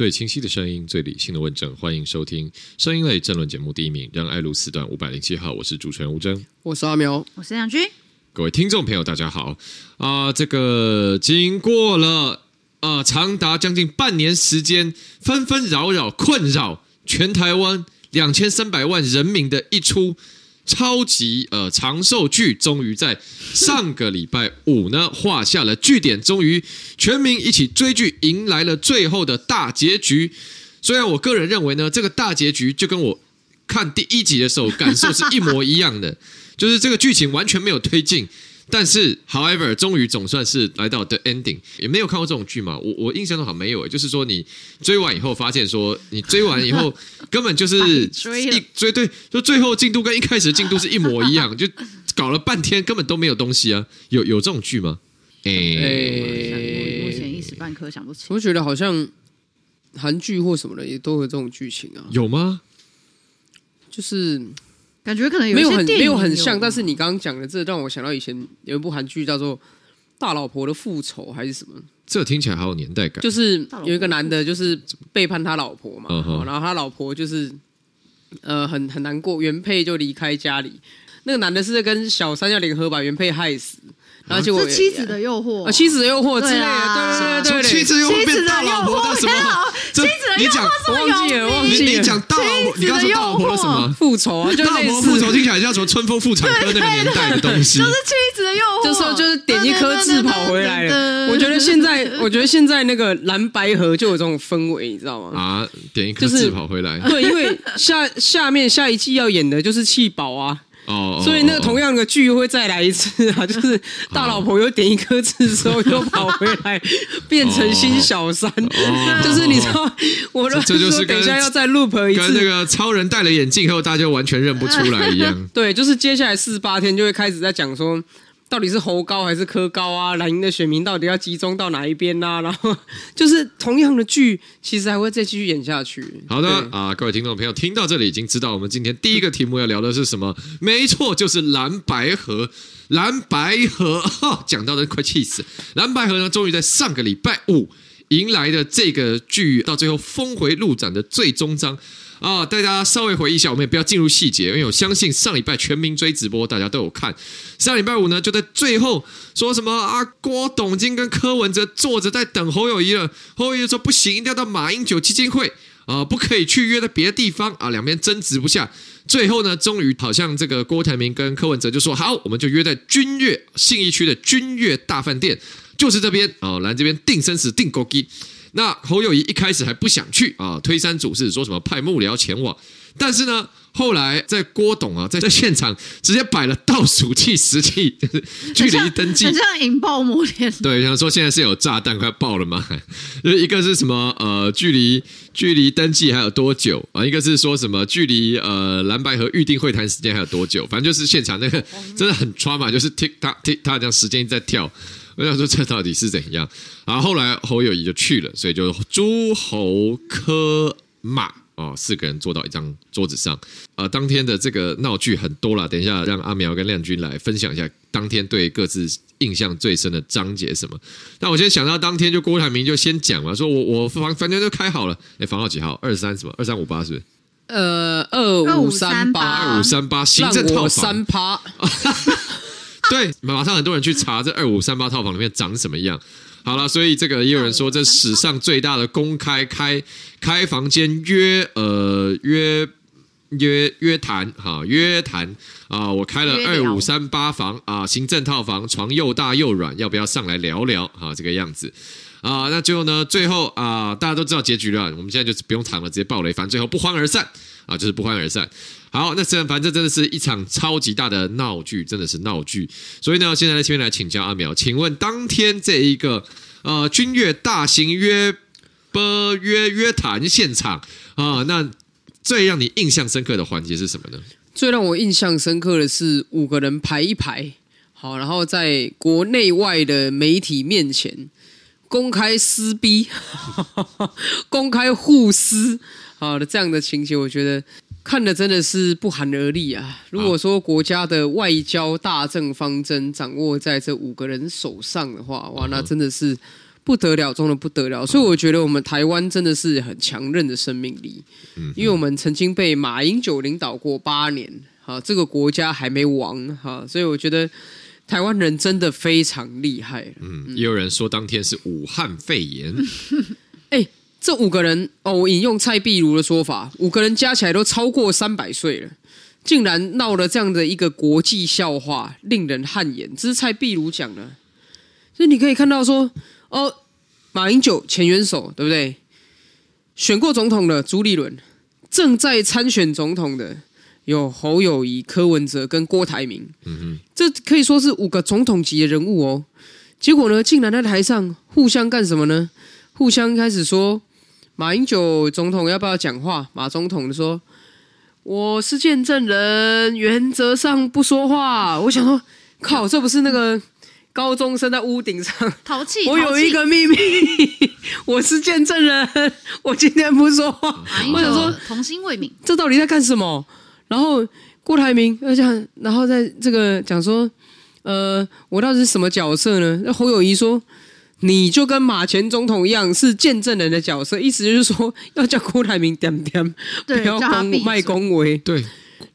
最清晰的声音，最理性的问政，欢迎收听声音类政论节目第一名，让爱如四段五百零七号，我是主持人吴征，我是阿苗，我是杨军。各位听众朋友，大家好啊、呃！这个经过了啊、呃、长达将近半年时间，纷纷扰扰困扰全台湾两千三百万人民的一出。超级呃长寿剧终于在上个礼拜五呢画下了句点，终于全民一起追剧，迎来了最后的大结局。虽然我个人认为呢，这个大结局就跟我看第一集的时候感受是一模一样的，就是这个剧情完全没有推进。但是，however，终于总算是来到 the ending。也没有看过这种剧嘛？我我印象中好像没有。就是说，你追完以后发现说，你追完以后 根本就是一追对，就最后进度跟一开始的进度是一模一样，就搞了半天根本都没有东西啊！有有这种剧吗？哎、欸，目前一时半刻想不起。我觉得好像韩剧或什么的也都有这种剧情啊？有吗？就是。感觉可能有没有很没有很像，但是你刚刚讲的这让我想到以前有一部韩剧叫做《大老婆的复仇》还是什么？这听起来好有年代感。就是有一个男的，就是背叛他老婆嘛，嗯、然后他老婆就是呃很很难过，原配就离开家里，那个男的是在跟小三要联合把原配害死。而且我妻子的诱惑，啊，妻子的诱惑之类的，对对对对，妻子诱惑变大老婆的什么？妻子的诱惑是忘记了，忘记了。你讲大老婆，你刚说大老婆的什么？复仇啊，就类似复仇，听起来像什么春风妇产科那个年代的东西。就是妻子的诱惑，就是说就是点一颗痣跑回来了。我觉得现在，我觉得现在那个蓝白河就有这种氛围，你知道吗？啊，点一颗痣跑回来。对，因为下下面下一季要演的就是气宝啊。哦，所以那个同样的剧会再来一次啊，就是大老婆又点一颗痣之后又跑回来，变成新小三，就是你知道，我这就是等一下要再 loop 一次，跟那个超人戴了眼镜后，大家就完全认不出来一样。对，就是接下来四十八天就会开始在讲说。到底是侯高还是柯高啊？蓝营的选民到底要集中到哪一边呢、啊？然后就是同样的剧，其实还会再继续演下去。好的啊，各位听众朋友，听到这里已经知道我们今天第一个题目要聊的是什么？没错，就是蓝白河。蓝白合，讲到的快气死。蓝白河呢，终于在上个礼拜五迎来的这个剧，到最后峰回路转的最终章。啊、大家稍微回忆一下，我们也不要进入细节，因为我相信上礼拜全民追直播，大家都有看。上礼拜五呢，就在最后说什么啊，郭董金跟柯文哲坐着在等侯友谊了。侯友谊说不行，一定要到马英九基金会啊，不可以去约在别的地方啊。两边争执不下，最后呢，终于好像这个郭台铭跟柯文哲就说好，我们就约在君悦信义区的君悦大饭店，就是这边啊，来这边定生死定勾机。那侯友谊一开始还不想去啊，推三阻四，说什么派幕僚前往。但是呢，后来在郭董啊，在这现场直接摆了倒数计时器，就是距离登记，很像引爆摩天。对，想说现在是有炸弹快爆了吗？就是一个是什么呃，距离距离登记还有多久啊？一个是说什么距离呃蓝白合预定会谈时间还有多久？反正就是现场那个真的很 trauma，就是 tick tock tick tock 这样时间在跳。我想说这到底是怎样？然后后来侯友谊就去了，所以就诸侯科马哦四个人坐到一张桌子上。呃，当天的这个闹剧很多了，等一下让阿苗跟亮君来分享一下当天对各自印象最深的章节什么。那我先想到当天就郭台铭就先讲嘛，说我我房房间都开好了，哎，房号几号？二三什么？二三五八是不是？呃，二五三八，二五三八，行政套房三趴。对，马上很多人去查这二五三八套房里面长什么样。好了，所以这个也有人说，这史上最大的公开开开房间约呃约约约谈哈约谈啊，我开了二五三八房啊，行政套房，床又大又软，要不要上来聊聊啊？这个样子啊，那最后呢，最后啊，大家都知道结局了，我们现在就不用谈了，直接爆雷，反正最后不欢而散啊，就是不欢而散。好，那这反正真的是一场超级大的闹剧，真的是闹剧。所以呢，现在在这边来请教阿苗，请问当天这一个呃君乐大型约播约约谈现场啊，那最让你印象深刻的环节是什么呢？最让我印象深刻的是五个人排一排，好，然后在国内外的媒体面前公开撕逼，公开互撕，好的这样的情节，我觉得。看的真的是不寒而栗啊！如果说国家的外交大政方针掌握在这五个人手上的话，哇，那真的是不得了中的不得了。所以我觉得我们台湾真的是很强韧的生命力，因为我们曾经被马英九领导过八年，哈，这个国家还没亡，哈，所以我觉得台湾人真的非常厉害。嗯，也有人说当天是武汉肺炎。哎，这五个人哦，我引用蔡壁如的说法，五个人加起来都超过三百岁了。竟然闹了这样的一个国际笑话，令人汗颜。这是蔡壁如讲的，所以你可以看到说，哦，马英九前元首对不对？选过总统的朱立伦，正在参选总统的有侯友谊、柯文哲跟郭台铭。嗯哼，这可以说是五个总统级的人物哦。结果呢，竟然在台上互相干什么呢？互相开始说，马英九总统要不要讲话？马总统说。我是见证人，原则上不说话。我想说，靠，这不是那个高中生在屋顶上淘气？我有一个秘密，我是见证人，我今天不说话。我想说，童心未泯，这到底在干什么？然后郭台铭要讲，然后在这个讲说，呃，我到底是什么角色呢？那侯友宜说。你就跟马前总统一样是见证人的角色，意思就是说要叫郭台铭点点，不要恭卖恭维。对，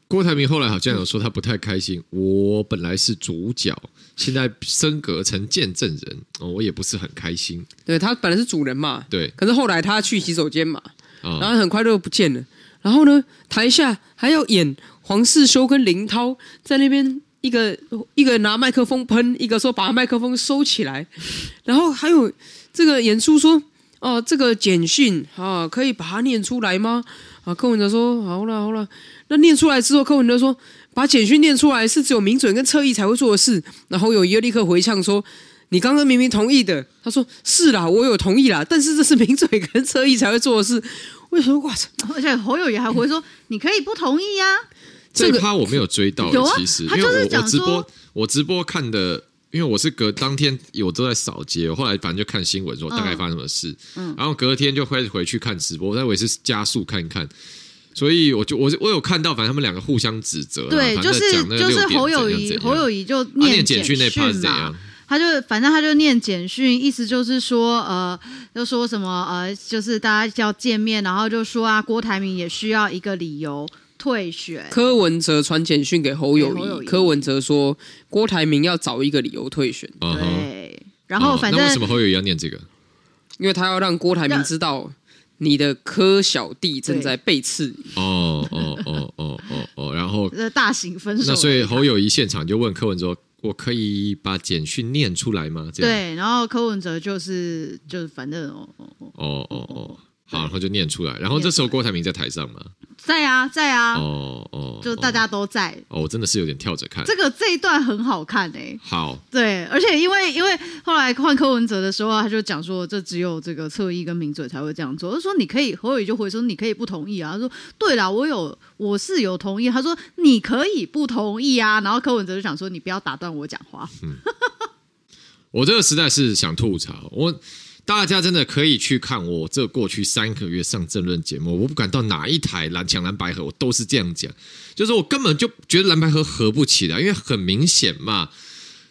郭台铭后来好像有说他不太开心。我本来是主角，现在升格成见证人，我也不是很开心。对，他本来是主人嘛，对，可是后来他去洗手间嘛，然后很快就不见了。然后呢，台下还要演黄世修跟林涛在那边。一个一个拿麦克风喷，一个说把麦克风收起来，然后还有这个演出说哦，这个简讯啊，可以把它念出来吗？啊，柯文哲说好了好了，那念出来之后，柯文哲说把简讯念出来是只有名嘴跟侧翼才会做的事，然后有一个立刻回呛说你刚刚明明同意的，他说是啦，我有同意啦，但是这是名嘴跟侧翼才会做的事，为什么哇？而且侯友宜还回说你可以不同意呀、这趴我没有追到，其实，因为我我直播我直播看的，因为我是隔当天我都在扫街，后来反正就看新闻说大概发生什么事，嗯，然后隔天就会回去看直播，但我也是加速看看，所以我就我我有看到，反正他们两个互相指责，对，就是就是侯友宜侯友宜就念简讯那趴是怎样？他就反正他就念简讯，意思就是说呃，就说什么呃，就是大家要见面，然后就说啊，郭台铭也需要一个理由。退选，柯文哲传简讯给侯友谊，柯文哲说郭台铭要找一个理由退选。对，然后反正、哦、为什么侯友宜要念这个？因为他要让郭台铭知道你的柯小弟正在背刺。哦哦哦哦哦哦，然后 大型分手。那所以侯友谊现场就问柯文哲：“我可以把简讯念出来吗？”对，然后柯文哲就是就是反正哦哦哦哦哦，好，然后就念出来。然后这时候郭台铭在台上嘛。在啊，在啊，哦哦，就大家都在。哦，我真的是有点跳着看。这个这一段很好看诶、欸。好。对，而且因为因为后来换柯文哲的时候，他就讲说，这只有这个侧翼跟名嘴才会这样做。他说你可以，侯友宜就回说你可以不同意啊。他说对啦，我有我是有同意。他说你可以不同意啊。然后柯文哲就想说你不要打断我讲话。嗯、我这个实在是想吐槽我。大家真的可以去看我这过去三个月上政论节目，我不管到哪一台蓝墙蓝白合，我都是这样讲，就是我根本就觉得蓝白合合不起来，因为很明显嘛，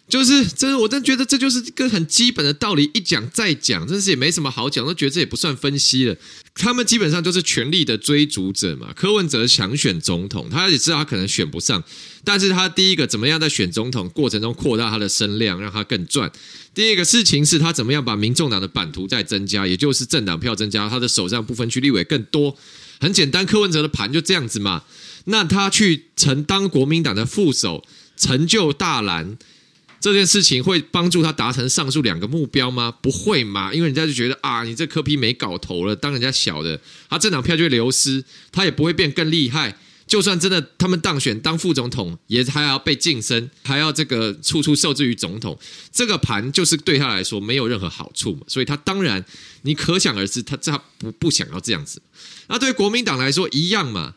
就是真的，我真觉得这就是一个很基本的道理，一讲再讲，真是也没什么好讲，都觉得这也不算分析了。他们基本上就是权力的追逐者嘛。柯文哲想选总统，他也知道他可能选不上，但是他第一个怎么样在选总统过程中扩大他的声量，让他更赚。第二个事情是他怎么样把民众党的版图再增加，也就是政党票增加，他的手上部分区立委更多。很简单，柯文哲的盘就这样子嘛。那他去承当国民党的副手，成就大蓝。这件事情会帮助他达成上述两个目标吗？不会嘛，因为人家就觉得啊，你这柯 P 没搞头了，当人家小的，他政党票就会流失，他也不会变更厉害。就算真的他们当选当副总统，也还要被晋升，还要这个处处受制于总统，这个盘就是对他来说没有任何好处嘛。所以他当然，你可想而知，他他不不想要这样子。那对国民党来说一样嘛。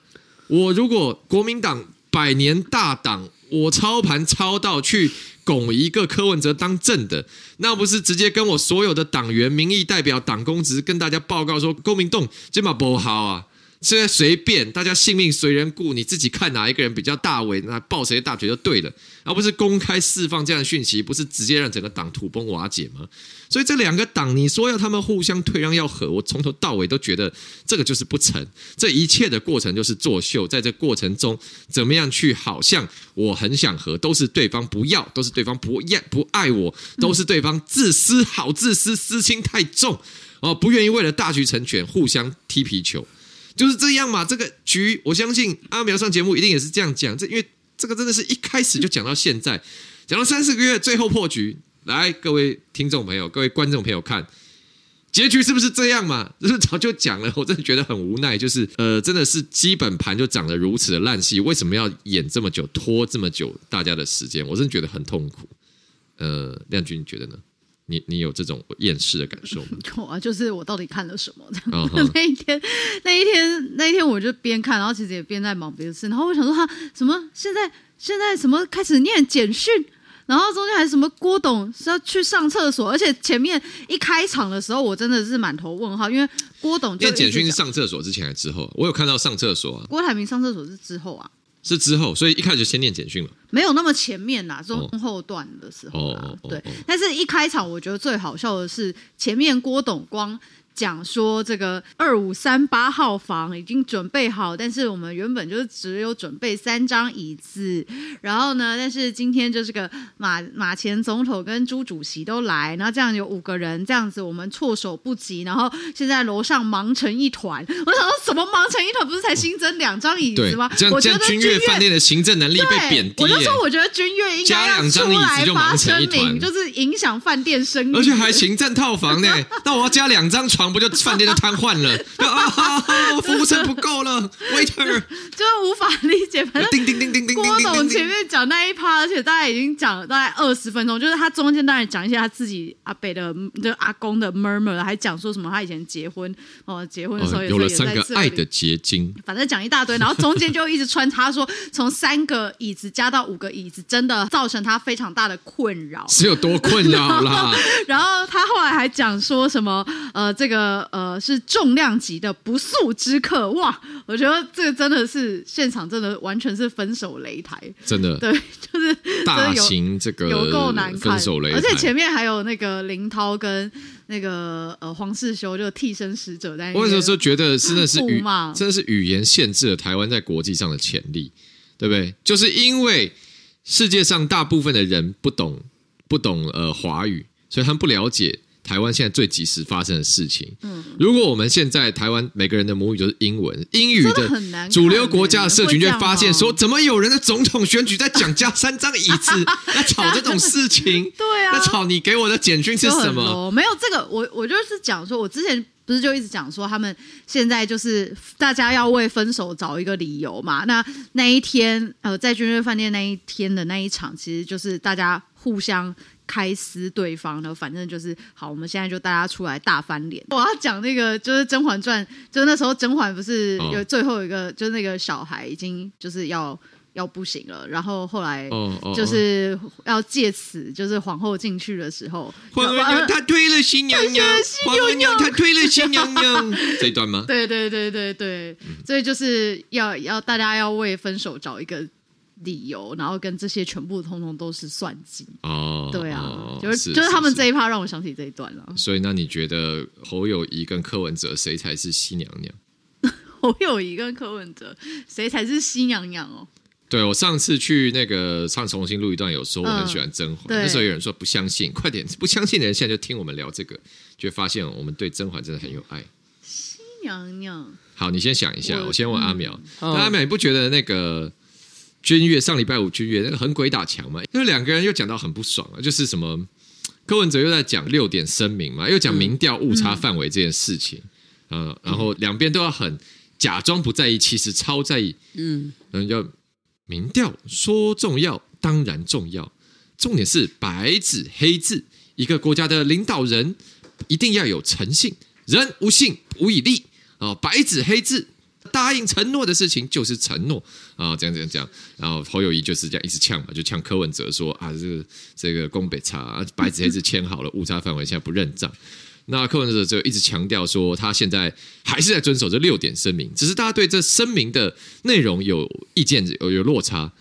我如果国民党百年大党，我操盘操到去。拱一个柯文哲当政的，那不是直接跟我所有的党员、民意代表、党公职跟大家报告说，公民党这么不好啊？现在随便，大家性命随人顾，你自己看哪一个人比较大尾，那抱谁大腿就对了，而不是公开释放这样的讯息，不是直接让整个党土崩瓦解吗？所以这两个党，你说要他们互相退让要和，我从头到尾都觉得这个就是不成。这一切的过程就是作秀，在这过程中怎么样去，好像我很想和，都是对方不要，都是对方不爱不爱我，都是对方自私，好自私，私心太重哦，不愿意为了大局成全，互相踢皮球。就是这样嘛，这个局我相信阿苗上节目一定也是这样讲，这因为这个真的是一开始就讲到现在，讲了三四个月，最后破局。来，各位听众朋友，各位观众朋友看，结局是不是这样嘛？就是早就讲了，我真的觉得很无奈。就是呃，真的是基本盘就长得如此的烂戏，为什么要演这么久，拖这么久大家的时间？我真的觉得很痛苦。呃，亮君你觉得呢？你你有这种厌世的感受吗？有啊，就是我到底看了什么？这样、uh-huh. 那一天，那一天，那一天，我就边看，然后其实也边在忙别的事。然后我想说，他什么？现在现在什么开始念简讯？然后中间还什么？郭董是要去上厕所，而且前面一开场的时候，我真的是满头问号，因为郭董念简讯是上厕所之前还是之后？我有看到上厕所啊。郭台铭上厕所是之后啊。是之后，所以一开始就先念简讯了，没有那么前面啦，中后段的时候啦，哦、对。但是一开场，我觉得最好笑的是前面郭董光。讲说这个二五三八号房已经准备好，但是我们原本就是只有准备三张椅子，然后呢，但是今天就是个马马前总统跟朱主席都来，然后这样有五个人，这样子我们措手不及，然后现在楼上忙成 一团。我想说什么忙成一团？不是才新增两张椅子吗？这样这样君悦饭店的行政能力被贬低。我就说我觉得君悦应该要出来发声明，就是影响饭店生意，而且还行政套房呢。那我要加两张床。不就饭店都瘫痪了？啊，服务生不够了，waiter 就无法理解。反正叮叮叮叮，郭董前面讲那一趴，而且大概已经讲了大概二十分钟，就是他中间当然讲一些他自己阿北的，就阿公的 murmur，还讲说什么他以前结婚哦，结婚的时候有了三个爱的结晶，反正讲一大堆，然后中间就一直穿插说，从三个椅子加到五个椅子，真的造成他非常大的困扰，是有多困扰啦？然后他后来还讲说什么呃，这个。呃呃，是重量级的不速之客哇！我觉得这个真的是现场，真的完全是分手擂台，真的对，就是大型这个有够难看，分手擂台，而且前面还有那个林涛跟那个呃黄世修就替身使者在。我有时候觉得真的是语，真的是语言限制了台湾在国际上的潜力，对不对？就是因为世界上大部分的人不懂不懂呃华语，所以他们不了解。台湾现在最及时发生的事情，嗯，如果我们现在台湾每个人的母语就是英文，英语的主流国家的社群就会发现说，怎么有人的总统选举在讲加三张椅子，在吵这种事情？对啊，那吵你给我的简讯是什么？没有这个，我我就是讲说，我之前不是就一直讲说，他们现在就是大家要为分手找一个理由嘛。那那一天，呃，在君悦饭店那一天的那一场，其实就是大家互相。开撕对方的，反正就是好。我们现在就大家出来大翻脸。我要讲那个，就是《甄嬛传》，就是那时候甄嬛不是有最后一个，哦、就是那个小孩已经就是要要不行了，然后后来就是要借此就是皇后进去的时候，皇后娘她推了新娘娘，皇后娘她推了新娘娘，这一段吗？对对对对对，所以就是要要大家要为分手找一个。理由，然后跟这些全部通通都是算计哦，对啊，哦、就是是就是他们这一趴让我想起这一段了。所以，那你觉得侯友谊跟柯文哲谁才是西娘娘？侯友谊跟柯文哲谁才是西娘娘哦？对，我上次去那个唱重新录一段，有说我很喜欢甄嬛，嗯、那时候有人说不相信，快点 不相信的人现在就听我们聊这个，就发现我们对甄嬛真的很有爱。西娘娘，好，你先想一下，我，我先问阿苗，嗯、阿苗，你不觉得那个？君越上礼拜五君越那个很鬼打墙嘛，因为两个人又讲到很不爽啊，就是什么柯文哲又在讲六点声明嘛，又讲民调误差范围这件事情，嗯，然后两边都要很假装不在意，其实超在意，嗯，嗯，要民调说重要当然重要，重点是白纸黑字，一个国家的领导人一定要有诚信，人无信无以立啊，白纸黑字。答应承诺的事情就是承诺啊，这样这样这样，然后侯友谊就是这样一直呛嘛，就呛柯文哲说啊，这个这个宫北差，白纸黑字签好了，误差范围现在不认账。那柯文哲就一直强调说，他现在还是在遵守这六点声明，只是大家对这声明的内容有意见，有有落差。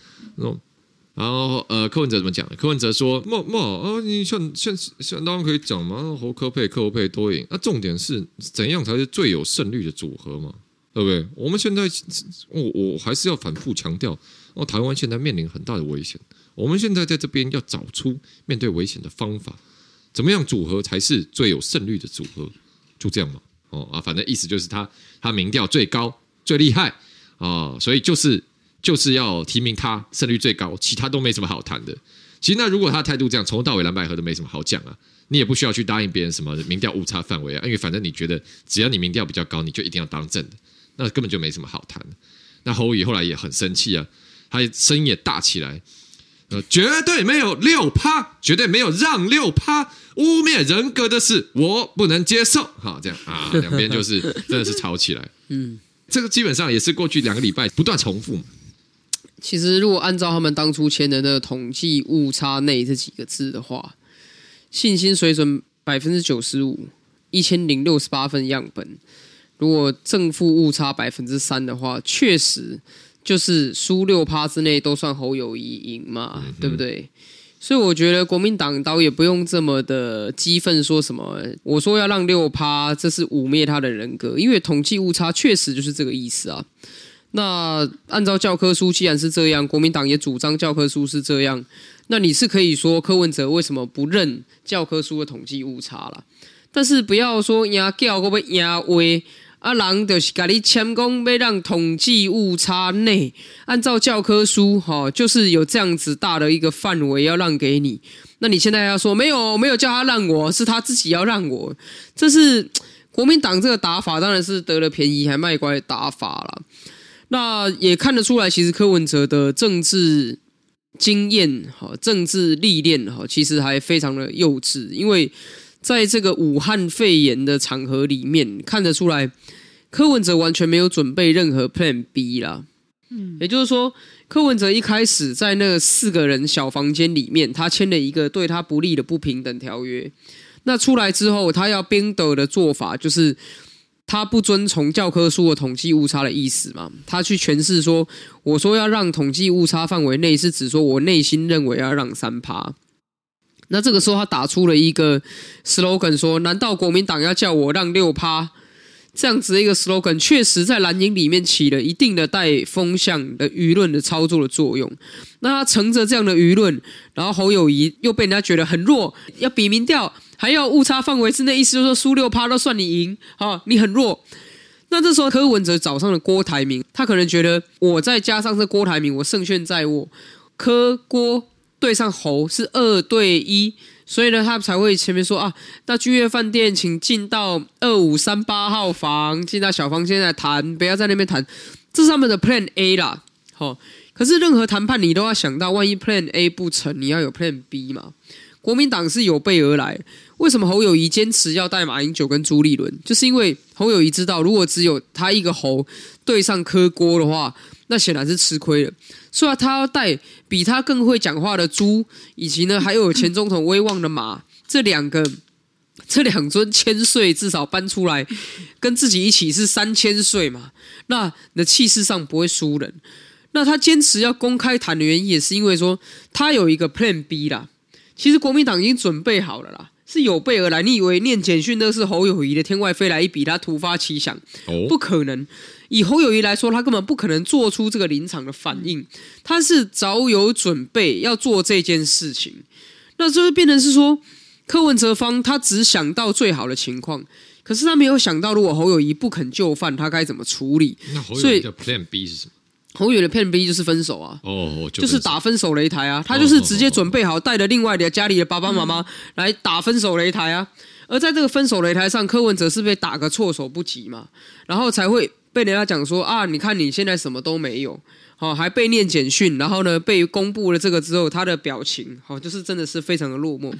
然后呃，柯文哲怎么讲？柯文哲说：“莫莫啊，你像像像当然可以讲嘛，侯柯配柯配都赢。那、重点是怎样才是最有胜率的组合嘛？对不对？我们现在我我还是要反复强调，哦，台湾现在面临很大的危险。我们现在在这边要找出面对危险的方法，怎么样组合才是最有胜率的组合？就这样嘛。哦啊，反正意思就是他他民调最高最厉害啊、哦，所以就是。”就是要提名他胜率最高，其他都没什么好谈的。其实那如果他态度这样，从头到尾蓝百合都没什么好讲啊。你也不需要去答应别人什么民调误差范围啊，因为反正你觉得只要你民调比较高，你就一定要当正的，那根本就没什么好谈。那侯友宜后来也很生气啊，他声音也大起来，呃，绝对没有六趴，绝对没有让六趴，污蔑人格的事我不能接受。好，这样啊，两边就是真的是吵起来。嗯，这个基本上也是过去两个礼拜不断重复。其实，如果按照他们当初签的那个统计误差内这几个字的话，信心水准百分之九十五，一千零六十八份样本，如果正负误差百分之三的话，确实就是输六趴之内都算侯友谊赢嘛，嗯、对不对？所以我觉得国民党倒也不用这么的激愤，说什么我说要让六趴，这是污蔑他的人格，因为统计误差确实就是这个意思啊。那按照教科书，既然是这样，国民党也主张教科书是这样，那你是可以说柯文哲为什么不认教科书的统计误差了？但是不要说压掉会不会压威啊，人就是跟你签公，要让统计误差内按照教科书哈，就是有这样子大的一个范围要让给你。那你现在要说没有没有叫他让我，是他自己要让我，这是国民党这个打法，当然是得了便宜还卖乖的打法了。那也看得出来，其实柯文哲的政治经验、哈政治历练、哈，其实还非常的幼稚。因为在这个武汉肺炎的场合里面，看得出来，柯文哲完全没有准备任何 Plan B 啦。嗯，也就是说，柯文哲一开始在那四个人小房间里面，他签了一个对他不利的不平等条约。那出来之后，他要边斗的做法就是。他不遵从教科书的统计误差的意思嘛？他去诠释说：“我说要让统计误差范围内，是指说我内心认为要让三趴。”那这个时候他打出了一个 slogan 说：“难道国民党要叫我让六趴？”这样子的一个 slogan，确实在蓝营里面起了一定的带风向的舆论的操作的作用。那他乘着这样的舆论，然后侯友宜又被人家觉得很弱，要比民调。还要误差范围之内，意思就是说输六趴都算你赢，啊，你很弱。那这时候柯文哲找上了郭台铭，他可能觉得我再加上这郭台铭，我胜券在握。柯郭对上侯是二对一，所以呢，他才会前面说啊，那君悦饭店请进到二五三八号房，进到小房间来谈，不要在那边谈。这是他们的 Plan A 啦，好。可是任何谈判你都要想到，万一 Plan A 不成，你要有 Plan B 嘛。国民党是有备而来。为什么侯友宜坚持要带马英九跟朱立伦？就是因为侯友宜知道，如果只有他一个侯对上柯郭的话，那显然是吃亏了。所以他要带比他更会讲话的猪，以及呢还有前总统威望的马，这两个这两尊千岁至少搬出来，跟自己一起是三千岁嘛。那你的气势上不会输人。那他坚持要公开谈的原因，也是因为说他有一个 Plan B 啦。其实国民党已经准备好了啦。是有备而来，你以为念简讯那是侯友谊的天外飞来一笔，他突发奇想？不可能。以侯友谊来说，他根本不可能做出这个临场的反应，他是早有准备要做这件事情。那就是变成是说，柯文哲方他只想到最好的情况，可是他没有想到，如果侯友谊不肯就范，他该怎么处理？那侯友谊的 Plan B 是什么？侯友的 Plan B 就是分手啊，哦，就，就是打分手擂台啊，他就是直接准备好带着另外的家里的爸爸妈妈来打分手擂台啊。而在这个分手擂台上，柯文哲是被打个措手不及嘛，然后才会被人家讲说啊，你看你现在什么都没有，好，还被念简讯，然后呢被公布了这个之后，他的表情好就是真的是非常的落寞。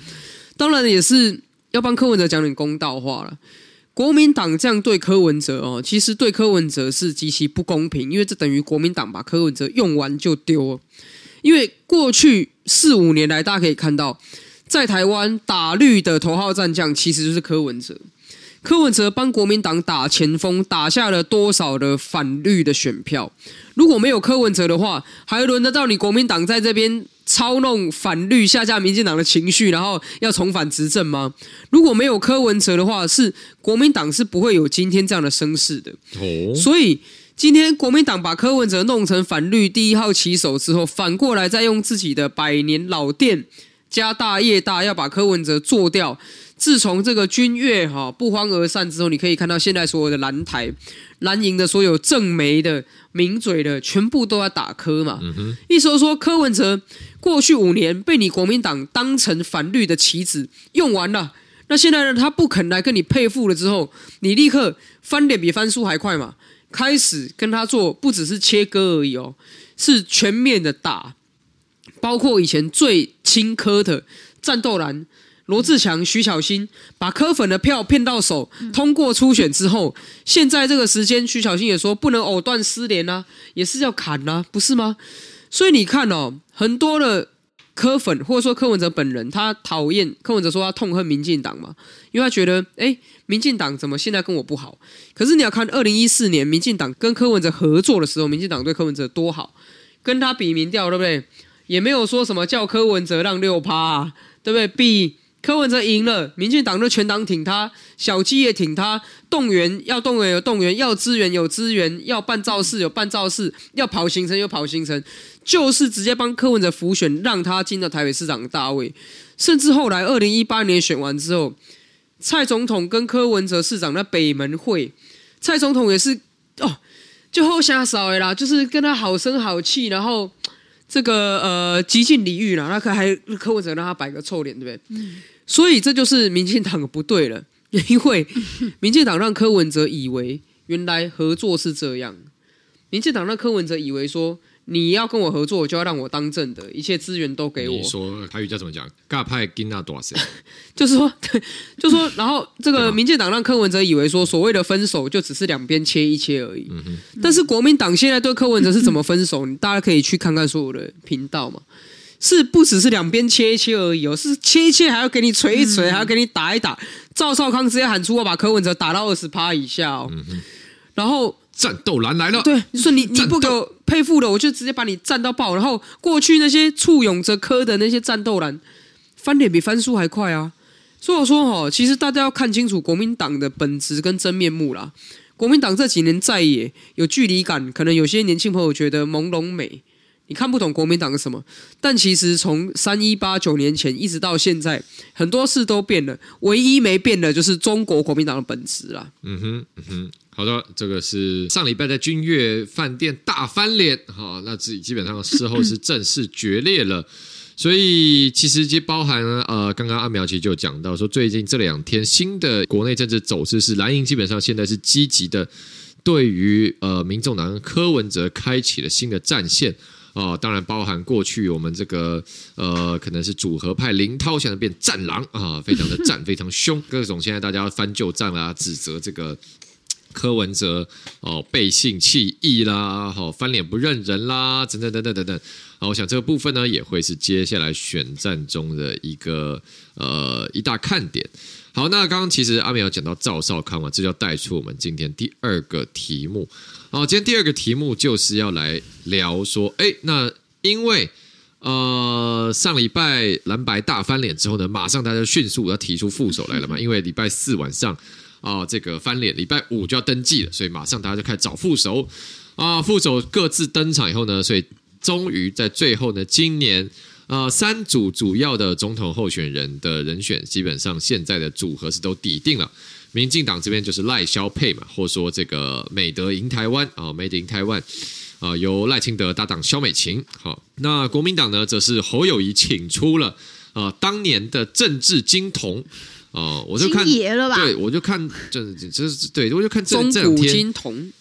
当然也是要帮柯文哲讲点公道话了。国民党这样对柯文哲哦，其实对柯文哲是极其不公平，因为这等于国民党把柯文哲用完就丢。因为过去四五年来，大家可以看到，在台湾打绿的头号战将其实就是柯文哲。柯文哲帮国民党打前锋，打下了多少的反绿的选票？如果没有柯文哲的话，还轮得到你国民党在这边操弄反绿、下架民进党的情绪，然后要重返执政吗？如果没有柯文哲的话，是国民党是不会有今天这样的声势的。哦，所以今天国民党把柯文哲弄成反绿第一号棋手之后，反过来再用自己的百年老店家大业大，要把柯文哲做掉。自从这个君悦哈不欢而散之后，你可以看到现在所有的蓝台、蓝营的所有正媒的、名嘴的，全部都在打柯嘛。嗯、哼意思说，柯文哲过去五年被你国民党当成反绿的棋子用完了，那现在呢，他不肯来跟你配合了之后，你立刻翻脸比翻书还快嘛，开始跟他做，不只是切割而已哦，是全面的打，包括以前最亲柯的战斗蓝。罗志强、徐巧芯把柯粉的票骗到手，通过初选之后，现在这个时间，徐巧芯也说不能藕断丝连啊，也是要砍啊，不是吗？所以你看哦，很多的柯粉或者说柯文哲本人，他讨厌柯文哲，说他痛恨民进党嘛，因为他觉得，哎，民进党怎么现在跟我不好？可是你要看二零一四年民进党跟柯文哲合作的时候，民进党对柯文哲多好，跟他比民调，对不对？也没有说什么叫柯文哲让六趴啊，对不对？比。柯文哲赢了，民进党的全党挺他，小鸡也挺他，动员要动员有动员，要资源有资源，要办造势有办造势，要跑行程有跑行程，就是直接帮柯文哲浮选，让他进到台北市长的大位。甚至后来二零一八年选完之后，蔡总统跟柯文哲市长的北门会，蔡总统也是哦，就后下少哎啦，就是跟他好声好气，然后。这个呃，极尽礼遇了，那可还柯文哲让他摆个臭脸，对不对？嗯、所以这就是民进党不对了，因为民进党让柯文哲以为原来合作是这样，民进党让柯文哲以为说。你要跟我合作，就要让我当正的，一切资源都给我。你说台语叫怎么讲？尬派金纳多少？就是说，就是说，然后这个民进党让柯文哲以为说，所谓的分手就只是两边切一切而已。嗯、但是国民党现在对柯文哲是怎么分手？你 大家可以去看看所有的频道嘛，是不只是两边切一切而已哦，是切一切还要给你捶一捶，嗯、还要给你打一打。赵少康直接喊出我把柯文哲打到二十趴以下哦，嗯、然后。战斗蓝来了，对，你说你你不给我配副的，我就直接把你战到爆。然后过去那些簇拥着柯的那些战斗蓝，翻脸比翻书还快啊！所以我说哦，其实大家要看清楚国民党的本质跟真面目啦。国民党这几年在野有距离感，可能有些年轻朋友觉得朦胧美，你看不懂国民党是什么。但其实从三一八九年前一直到现在，很多事都变了，唯一没变的就是中国国民党的本质啦。嗯哼，嗯哼。好的，这个是上礼拜在君悦饭店大翻脸，哈，那自己基本上事后是正式决裂了。所以其实就包含呃，刚刚阿苗其实就讲到说，最近这两天新的国内政治走势是蓝营基本上现在是积极的，对于呃民众党柯文哲开启了新的战线啊、当然包含过去我们这个呃可能是组合派林涛现在变战狼啊，非常的战非常凶，各种现在大家翻旧账啦，指责这个。柯文哲哦，背信弃义啦，好翻脸不认人啦，等等等等等等。好，我想这个部分呢，也会是接下来选战中的一个呃一大看点。好，那刚刚其实阿苗讲到赵少康嘛，这就要带出我们今天第二个题目。好，今天第二个题目就是要来聊说，哎，那因为呃上礼拜蓝白大翻脸之后呢，马上大家迅速要提出副手来了嘛，因为礼拜四晚上。啊，这个翻脸，礼拜五就要登记了，所以马上大家就开始找副手啊。副手各自登场以后呢，所以终于在最后呢，今年呃三组主要的总统候选人的人选，基本上现在的组合是都抵定了。民进党这边就是赖萧配嘛，或说这个美德赢台湾啊，Made in Taiwan 啊，由赖清德搭档萧美琴。好，那国民党呢，则是侯友宜请出了啊当年的政治金童。哦，我就看，对，我就看，这这是对，我就看这这两天，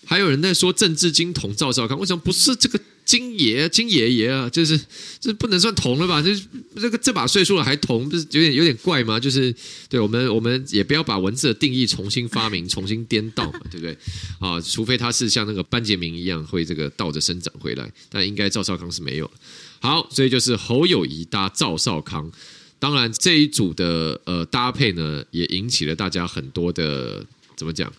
还有人在说政治金童赵少康，为什么不是这个金爷金爷爷啊？就是这不能算童了吧？就是这个这把岁数了还童，不是有点有点怪吗？就是对我们我们也不要把文字的定义重新发明、重新颠倒嘛，对不对？啊，除非他是像那个班杰明一样会这个倒着生长回来，但应该赵少康是没有了。好，所以就是侯友谊搭赵少康。当然这一组的呃搭配呢，也引起了大家很多的怎么讲？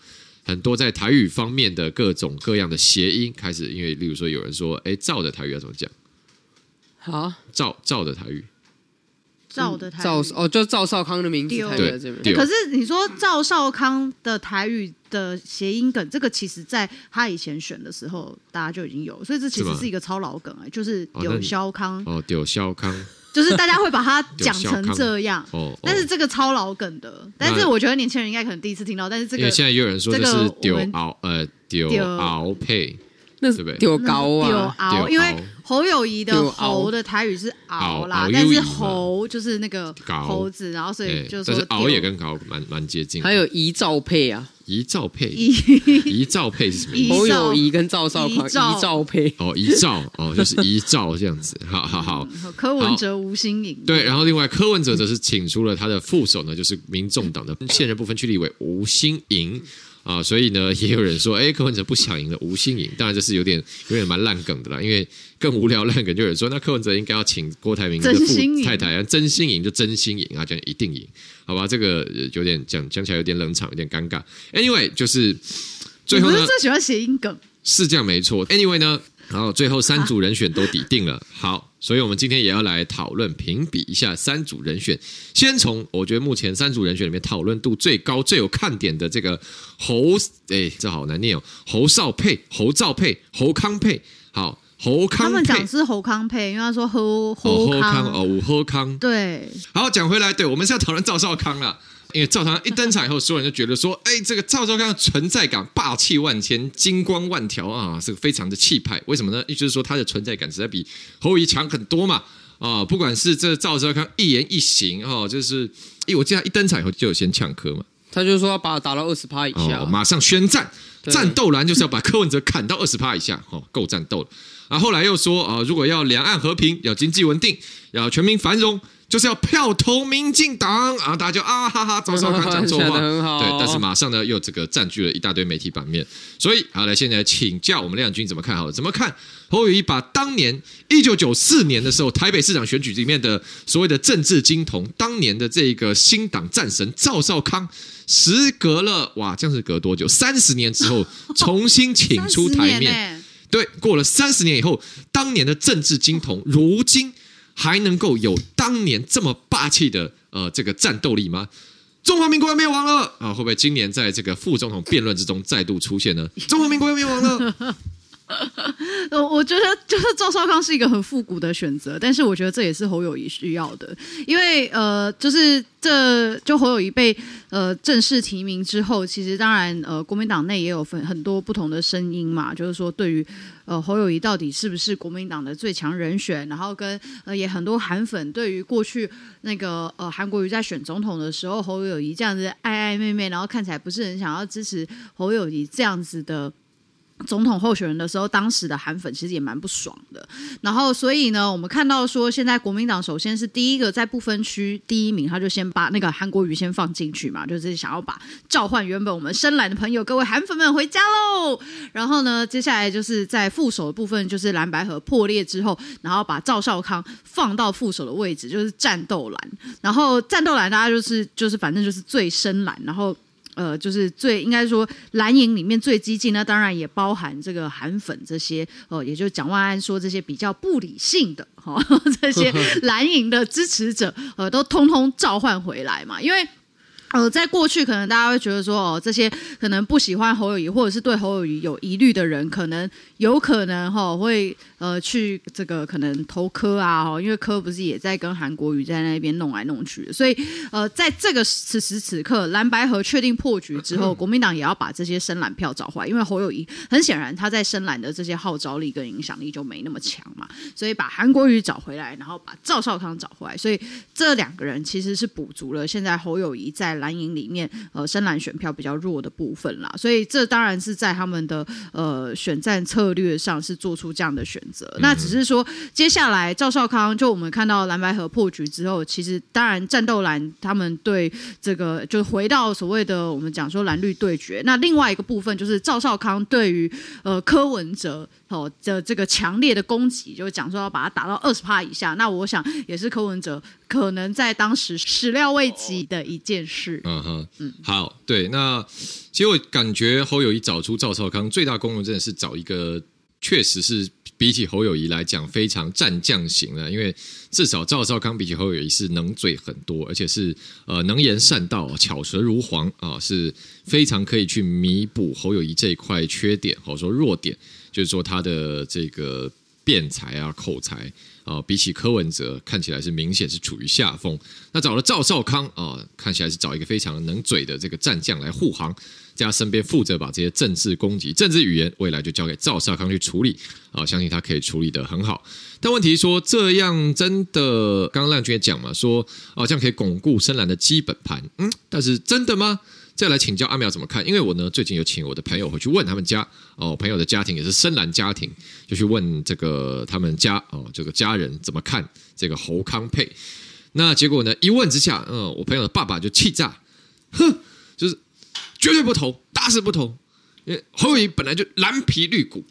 很多在台语方面的各种各样的谐音开始，因为例如说有人说，哎，照的台语要怎么讲？好，照照的台语，赵的台赵哦，就赵少康的名字台语在这边。可是你说赵少康的台语的谐音梗，这个其实在他以前选的时候，大家就已经有，所以这其实是一个超老梗啊，就是丢肖康哦，丢肖康。就是大家会把它讲成这样，哦哦、但是这个超老梗的，但是我觉得年轻人应该可能第一次听到，但是这个现在也有人说这是丢敖呃丢敖配，那是不对？丢高啊，丢敖，因为侯友谊的侯的台语是敖啦，但是侯就是那个猴子，然后所以就是敖也跟敖蛮蛮接近，还有遗照配啊。遗照配，遗。照配是什么意思？侯友谊跟赵少康遗照。配。哦，遗照哦，就是遗照这样子。好好好，柯文哲吴新颖对，然后另外柯文哲则是请出了他的副手呢，就是民众党的现任不分区立委吴新颖。啊，所以呢，也有人说，哎，柯文哲不想赢了吴新颖，当然这是有点有点蛮烂梗的啦，因为更无聊烂梗，就有人说，那柯文哲应该要请郭台铭的副太太，真心赢就真心赢啊，这样一定赢，好吧？这个有点讲讲起来有点冷场，有点尴尬。Anyway，就是最后呢，最喜欢谐音梗，是这样没错。Anyway 呢，然后最后三组人选都比定了，好。所以，我们今天也要来讨论评比一下三组人选。先从我觉得目前三组人选里面讨论度最高、最有看点的这个侯，哎，这好难念哦，侯少配、侯兆配、侯康配。好，侯康配。他们讲是侯康配，因为他说侯侯康哦，武侯康。对。好，讲回来，对，我们是要讨论赵少康了。因为赵少康一登场以后，所有人就觉得说，哎，这个赵少康的存在感霸气万千、金光万条啊，是个非常的气派。为什么呢？也就是说，他的存在感实在比侯友宜强很多嘛。啊，不管是这赵少康一言一行，哈，就是，哎，我记得他一登场以后就有先呛科嘛，他就说要把他打到二十趴以下，马上宣战，战斗蓝就是要把柯文哲砍到二十趴以下，哦，够战斗了。啊，后来又说啊，如果要两岸和平，要经济稳定，要全民繁荣。就是要票投民进党啊！大家就啊哈哈，赵少康讲错话，对，但是马上呢又这个占据了一大堆媒体版面，所以好来现在请教我们亮君怎么看好了？怎么看侯友谊把当年一九九四年的时候台北市长选举里面的所谓的政治金童，当年的这个新党战神赵少康，时隔了哇，这样是隔多久？三十年之后 重新请出台面，欸、对，过了三十年以后，当年的政治金童，如今。还能够有当年这么霸气的呃这个战斗力吗？中华民国要灭亡了啊！会不会今年在这个副总统辩论之中再度出现呢？中华民国要灭亡了。呃，我觉得就是赵少康是一个很复古的选择，但是我觉得这也是侯友谊需要的，因为呃，就是这就侯友宜被呃正式提名之后，其实当然呃，国民党内也有分很多不同的声音嘛，就是说对于呃侯友谊到底是不是国民党的最强人选，然后跟呃也很多韩粉对于过去那个呃韩国瑜在选总统的时候，侯友谊这样子暧暧昧昧，然后看起来不是很想要支持侯友谊这样子的。总统候选人的时候，当时的韩粉其实也蛮不爽的。然后，所以呢，我们看到说，现在国民党首先是第一个在不分区第一名，他就先把那个韩国瑜先放进去嘛，就是想要把召唤原本我们深蓝的朋友各位韩粉们回家喽。然后呢，接下来就是在副手的部分，就是蓝白合破裂之后，然后把赵少康放到副手的位置，就是战斗蓝。然后战斗蓝大家就是就是反正就是最深蓝，然后。呃，就是最应该说蓝营里面最激进，那当然也包含这个韩粉这些，呃，也就是蒋万安说这些比较不理性的哈，这些 蓝营的支持者，呃，都通通召唤回来嘛，因为。呃，在过去可能大家会觉得说，哦，这些可能不喜欢侯友谊或者是对侯友谊有疑虑的人，可能有可能哈、哦、会呃去这个可能投科啊，哈，因为科不是也在跟韩国瑜在那边弄来弄去，所以呃，在这个此时此刻，蓝白河确定破局之后，国民党也要把这些深蓝票找回来，因为侯友谊很显然他在深蓝的这些号召力跟影响力就没那么强嘛，所以把韩国瑜找回来，然后把赵少康找回来，所以这两个人其实是补足了现在侯友谊在。蓝营里面呃深蓝选票比较弱的部分啦，所以这当然是在他们的呃选战策略上是做出这样的选择。嗯、那只是说接下来赵少康就我们看到蓝白河破局之后，其实当然战斗蓝他们对这个就回到所谓的我们讲说蓝绿对决。那另外一个部分就是赵少康对于呃柯文哲哦的这个强烈的攻击，就讲说要把它打到二十趴以下。那我想也是柯文哲可能在当时始料未及的一件事。嗯哼，嗯，好，对，那其实我感觉侯友谊找出赵少康最大功能真的是找一个，确实是比起侯友谊来讲非常战将型的，因为至少赵少康比起侯友谊是能嘴很多，而且是呃能言善道、巧舌如簧啊，是非常可以去弥补侯友谊这一块缺点或者说弱点，就是说他的这个辩才啊、口才。啊，比起柯文哲，看起来是明显是处于下风。那找了赵少康啊，看起来是找一个非常能嘴的这个战将来护航，在他身边负责把这些政治攻击、政治语言，未来就交给赵少康去处理。啊，相信他可以处理得很好。但问题说，这样真的，刚刚亮君也讲嘛，说哦，这样可以巩固深蓝的基本盘。嗯，但是真的吗？再来请教阿苗怎么看？因为我呢最近有请我的朋友回去问他们家哦，朋友的家庭也是深蓝家庭，就去问这个他们家哦这个家人怎么看这个侯康配。那结果呢一问之下，嗯，我朋友的爸爸就气炸，哼，就是绝对不投，打死不投。侯友宜本来就蓝皮绿骨，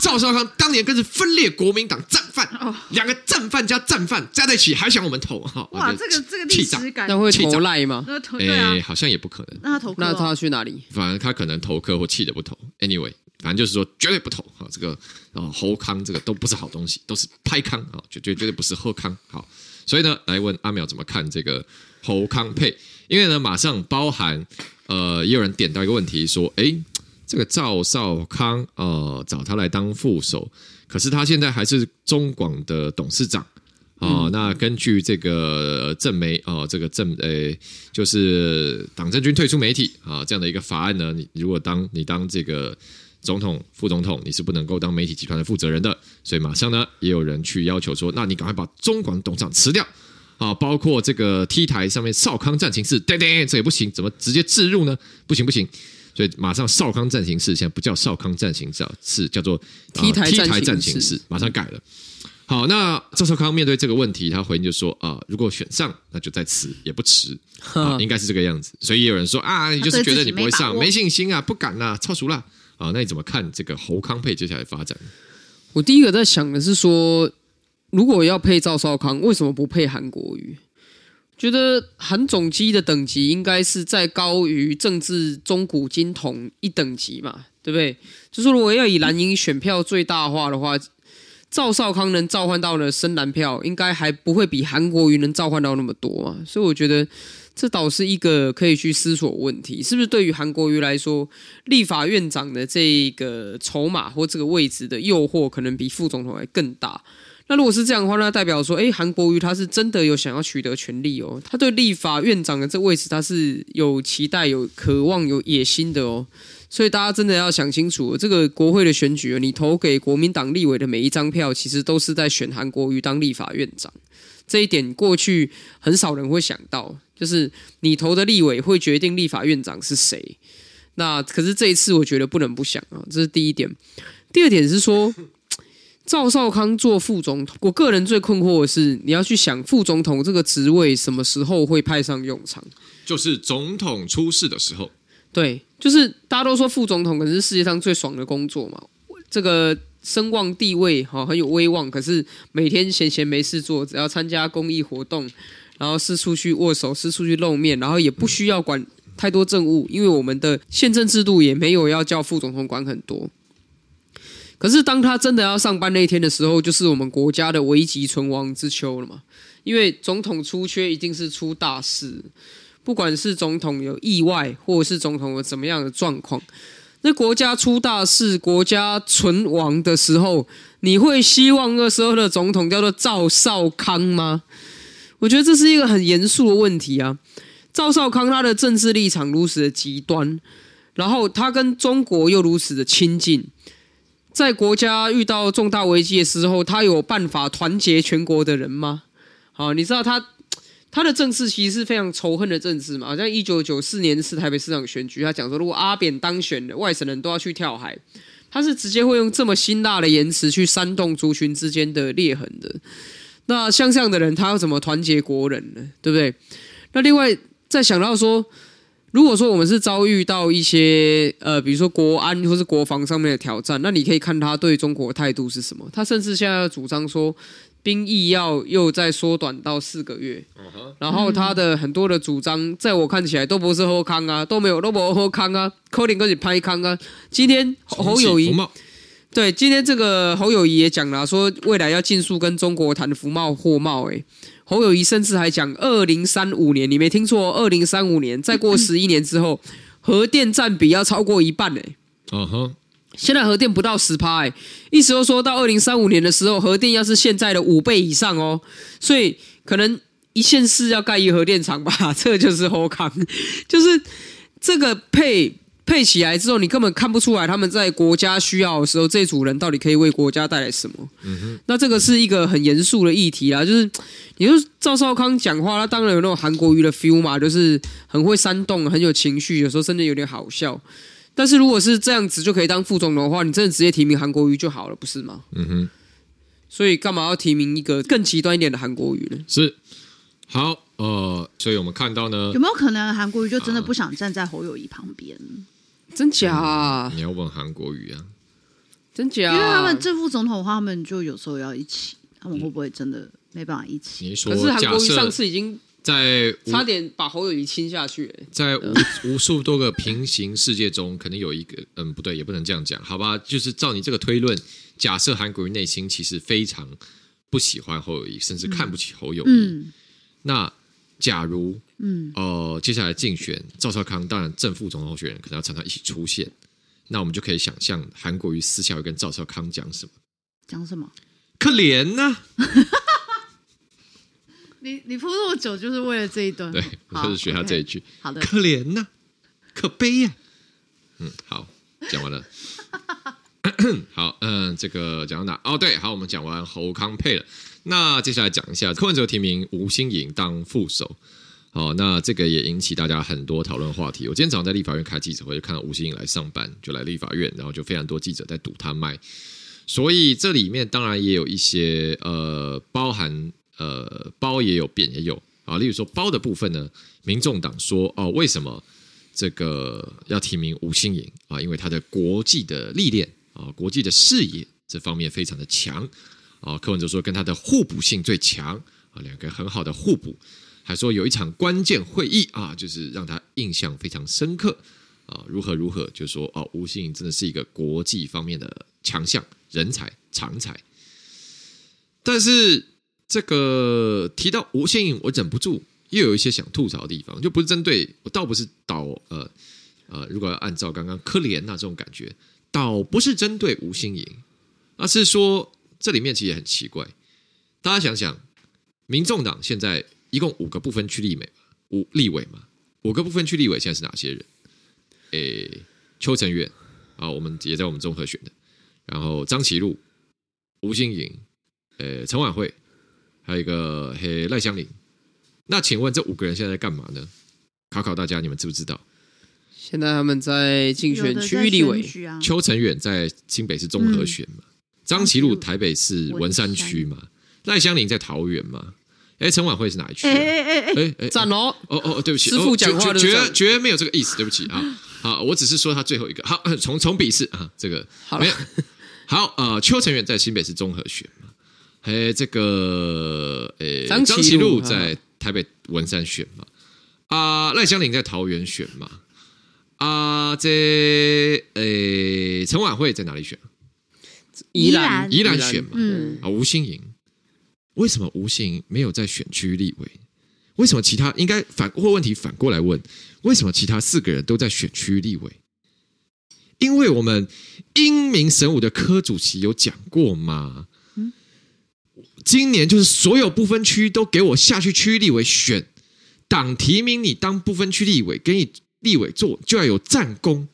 赵少康当年更是分裂国民党战犯，两个战犯加战犯加在一起还想我们投哈？哇，这个这个历史感，那会投赖吗？哎，好像也不可能。那他投，那他去哪里？反正他可能投客或气的不投。Anyway，反正就是说绝对不投哈。这个啊侯康这个都不是好东西，都是拍康啊，绝绝绝对不是喝康。好，所以呢，来问阿苗怎么看这个侯康配？因为呢，马上包含呃，也有人点到一个问题说，哎。这个赵少康，呃，找他来当副手，可是他现在还是中广的董事长啊、呃。那根据这个政媒，哦、呃，这个政，诶，就是党政军退出媒体啊、呃，这样的一个法案呢，你如果当你当这个总统、副总统，你是不能够当媒体集团的负责人的。所以马上呢，也有人去要求说，那你赶快把中广董事长辞掉啊、呃，包括这个 T 台上面少康战情室，对对，这也不行，怎么直接置入呢？不行不行。所以马上少康战情室现在不叫少康战情室，是叫做 T 台 T 台战情室，马上改了。好，那赵少康面对这个问题，他回应就说啊，如果选上，那就再辞也不迟，应该是这个样子。所以也有人说啊，你就是觉得你不会上，没信心啊，不敢啊，超熟了啊。那你怎么看这个侯康配接下来发展？我第一个在想的是说，如果要配赵少康，为什么不配韩国瑜？觉得韩总机的等级应该是在高于政治中古金童一等级嘛，对不对？就是如果要以蓝营选票最大化的话，赵少康能召唤到的深蓝票，应该还不会比韩国瑜能召唤到那么多嘛。所以我觉得这倒是一个可以去思索问题，是不是对于韩国瑜来说，立法院长的这个筹码或这个位置的诱惑，可能比副总统还更大。那如果是这样的话，那代表说，哎，韩国瑜他是真的有想要取得权力哦，他对立法院长的这位置他是有期待、有渴望、有野心的哦。所以大家真的要想清楚，这个国会的选举，你投给国民党立委的每一张票，其实都是在选韩国瑜当立法院长。这一点过去很少人会想到，就是你投的立委会决定立法院长是谁。那可是这一次，我觉得不能不想啊，这是第一点。第二点是说。赵少康做副总统，我个人最困惑的是，你要去想副总统这个职位什么时候会派上用场？就是总统出事的时候。对，就是大家都说副总统可是世界上最爽的工作嘛，这个声望地位哈很有威望，可是每天闲闲没事做，只要参加公益活动，然后四处去握手，四处去露面，然后也不需要管太多政务，因为我们的宪政制度也没有要叫副总统管很多。可是，当他真的要上班那一天的时候，就是我们国家的危急存亡之秋了嘛。因为总统出缺一定是出大事，不管是总统有意外，或者是总统有怎么样的状况，那国家出大事、国家存亡的时候，你会希望那时候的总统叫做赵少康吗？我觉得这是一个很严肃的问题啊。赵少康他的政治立场如此的极端，然后他跟中国又如此的亲近。在国家遇到重大危机的时候，他有办法团结全国的人吗？好，你知道他他的政治其实是非常仇恨的政治嘛。好像一九九四年是台北市长选举，他讲说如果阿扁当选了，外省人都要去跳海。他是直接会用这么辛辣的言辞去煽动族群之间的裂痕的。那像这样的人，他要怎么团结国人呢？对不对？那另外再想到说，如果说我们是遭遇到一些呃，比如说国安或是国防上面的挑战，那你可以看他对中国的态度是什么。他甚至现在要主张说。兵役要又再缩短到四个月，然后他的很多的主张，在我看起来都不是好康啊，都没有都不好康啊，可能都是歹康啊。今天侯友宜，对，今天这个侯友宜也讲了，说未来要尽速跟中国谈服贸货贸。哎，侯友宜甚至还讲，二零三五年，你没听错，二零三五年再过十一年之后，核电占比要超过一半呢。嗯哼。现在核电不到十趴，哎，意思就是说到二零三五年的时候，核电要是现在的五倍以上哦，所以可能一线市要盖一核电厂吧，这就是侯康，就是这个配配起来之后，你根本看不出来他们在国家需要的时候，这组人到底可以为国家带来什么。嗯哼，那这个是一个很严肃的议题啦，就是你说赵少康讲话，他当然有那种韩国瑜的 feel 嘛，就是很会煽动，很有情绪，有时候甚至有点好笑。但是如果是这样子就可以当副总统的话，你真的直接提名韩国瑜就好了，不是吗？嗯哼。所以干嘛要提名一个更极端一点的韩国瑜呢？是。好，呃，所以我们看到呢，有没有可能韩国瑜就真的不想站在侯友谊旁边？真假？你要问韩国瑜啊？真假、啊？因为他们正副总统的话，他们就有时候要一起，他们会不会真的没办法一起？你说，可是韩国瑜上次已经。在差点把侯友谊亲下去，欸，在无无数多个平行世界中，可能有一个，嗯，不对，也不能这样讲，好吧？就是照你这个推论，假设韩国瑜内心其实非常不喜欢侯友谊，甚至看不起侯友宜，嗯，那假如，嗯，呃，接下来竞选赵少康，当然正副总统候选人可能要常常一起出现，那我们就可以想象韩国瑜私下会跟赵少康讲什么？讲什么？可怜呢，啊？你你铺那么久就是为了这一段？对，我就是学他这一句。Okay, 好的，可怜呐、啊，可悲呀、啊。嗯，好，讲完了。好，嗯，这个讲到哪？哦，对，好，我们讲完侯康配了。那接下来讲一下柯文哲提名吴欣颖当副手。好，那这个也引起大家很多讨论话题。我今天早上在立法院开记者会，就看到吴欣颖来上班，就来立法院，然后就非常多记者在堵他麦。所以这里面当然也有一些呃，包含。呃，褒也有，贬也有啊。例如说褒的部分呢，民众党说哦，为什么这个要提名吴欣颖啊？因为他的国际的历练啊，国际的视野这方面非常的强啊。柯文哲说跟他的互补性最强啊，两个很好的互补。还说有一场关键会议啊，就是让他印象非常深刻啊。如何如何，就说哦，吴欣颖真的是一个国际方面的强项人才长才，但是。这个提到吴欣颖，我忍不住又有一些想吐槽的地方，就不是针对我，倒不是倒呃呃，如果要按照刚刚柯连那这种感觉，倒不是针对吴欣颖，而是说这里面其实也很奇怪。大家想想，民众党现在一共五个不分区立委，五立委嘛，五个不分区立委现在是哪些人？诶，邱成远啊，我们也在我们综合选的，然后张启路、吴欣颖、呃，陈婉慧。还有一个嘿赖香林，那请问这五个人现在在干嘛呢？考考大家，你们知不知道？现在他们在竞选区域立委，邱成远在新北市综合选嘛，张其禄台北市文山区嘛，赖香林在桃园嘛，哎，陈琬惠是哪一区？哎哎哎哎哎，赞哦！哦哦，对不起，师傅讲话绝绝没有这个意思，对不起啊，好，我只是说他最后一个，好，重重笔试啊，这个没有好呃，邱成远在新北市综合选。哎，这个诶，张其禄在台北文山选嘛？啊，赖香林在桃园选嘛？啊，这诶，陈婉惠在哪里选？宜兰，宜兰选嘛？嗯，啊，吴欣盈，为什么吴欣盈没有在选区立委？为什么其他应该反或问题反过来问？为什么其他四个人都在选区立委？因为我们英明神武的科主席有讲过嘛。今年就是所有不分区都给我下去区立委选，党提名你当不分区立委，给你立委做就要有战功，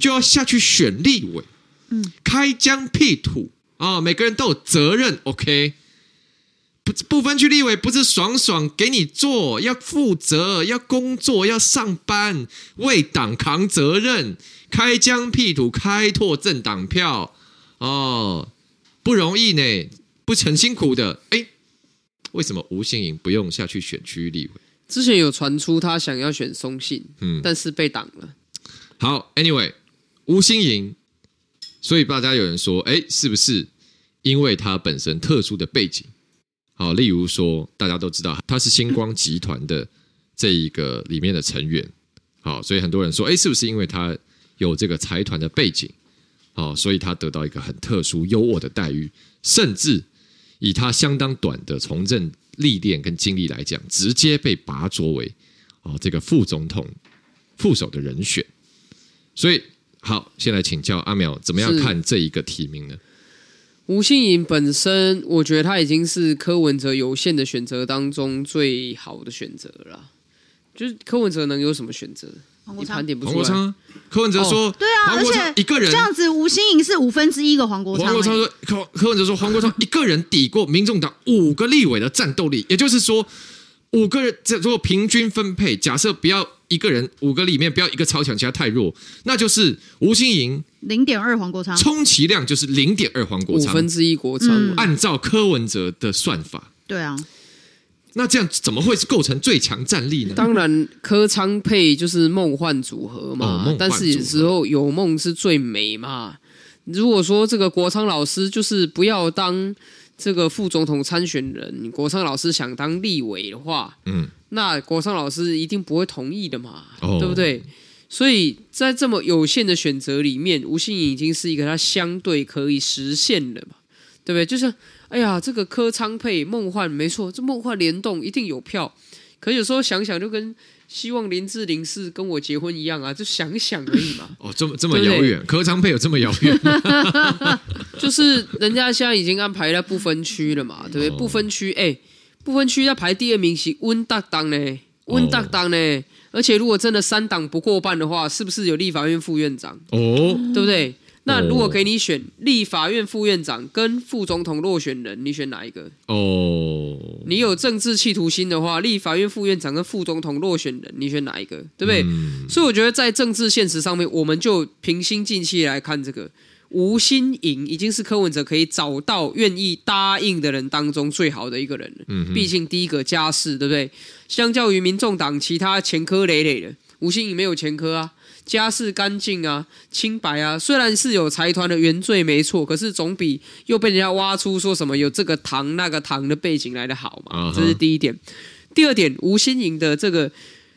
就要下去选立委，嗯开疆辟土啊，每个人都有责任，OK？不不分区立委不是爽爽给你做，要负责，要工作，要上班，为党扛责任，开疆辟土，开拓政党票，哦，不容易呢，不很辛苦的。哎，为什么吴欣颖不用下去选区立委？之前有传出他想要选松信，嗯，但是被挡了。好，Anyway，吴欣颖，所以大家有人说，哎，是不是因为他本身特殊的背景？好，例如说，大家都知道他是星光集团的这一个里面的成员，好，所以很多人说，哎，是不是因为他有这个财团的背景，好，所以他得到一个很特殊优渥的待遇，甚至以他相当短的从政。历练跟经历来讲，直接被拔擢为啊这个副总统副手的人选，所以好，现在请教阿淼，怎么样看这一个提名呢？吴欣颖本身，我觉得他已经是柯文哲有限的选择当中最好的选择了。就是柯文哲能有什么选择？你盘点不出来。柯文哲说：“哦、对啊，而且一个人这样子，吴欣颖是五分之一个黄国昌。”黄国昌说：“柯柯文哲说，黄国昌一个人抵过民众党五个立委的战斗力，也就是说，五个人这如果平均分配，假设不要一个人五个里面不要一个超强，其他太弱，那就是吴欣盈零点二黄国昌，充其量就是零点二黄国昌，五分之一国昌。嗯、按照柯文哲的算法，对啊。”那这样怎么会是构成最强战力呢？当然，柯昌配就是梦幻组合嘛。哦、但是有时候有梦是最美嘛。如果说这个国昌老师就是不要当这个副总统参选人，国昌老师想当立委的话，嗯，那国昌老师一定不会同意的嘛，哦、对不对？所以在这么有限的选择里面，吴欣盈已经是一个他相对可以实现的嘛，对不对？就是。哎呀，这个科昌配梦幻没错，这梦幻联动一定有票。可有时候想想，就跟希望林志玲是跟我结婚一样啊，就想想而已嘛。哦，这么这么遥远，柯昌配有这么遥远？就是人家现在已经安排在不分区了嘛，对不对？哦、不分区，哎，不分区要排第二名是温大当呢，温大当呢。哦、而且如果真的三党不过半的话，是不是有立法院副院长？哦，对不对？那如果给你选立法院副院长跟副总统落选人，你选哪一个？哦，你有政治企图心的话，立法院副院长跟副总统落选人，你选哪一个？对不对？嗯、所以我觉得在政治现实上面，我们就平心静气来看这个吴欣颖，已经是柯文哲可以找到愿意答应的人当中最好的一个人了。嗯，毕竟第一个家世，对不对？相较于民众党其他前科累累的，吴欣颖没有前科啊。家世干净啊，清白啊，虽然是有财团的原罪没错，可是总比又被人家挖出说什么有这个堂那个堂的背景来的好嘛。Uh. 这是第一点。第二点，吴新盈的这个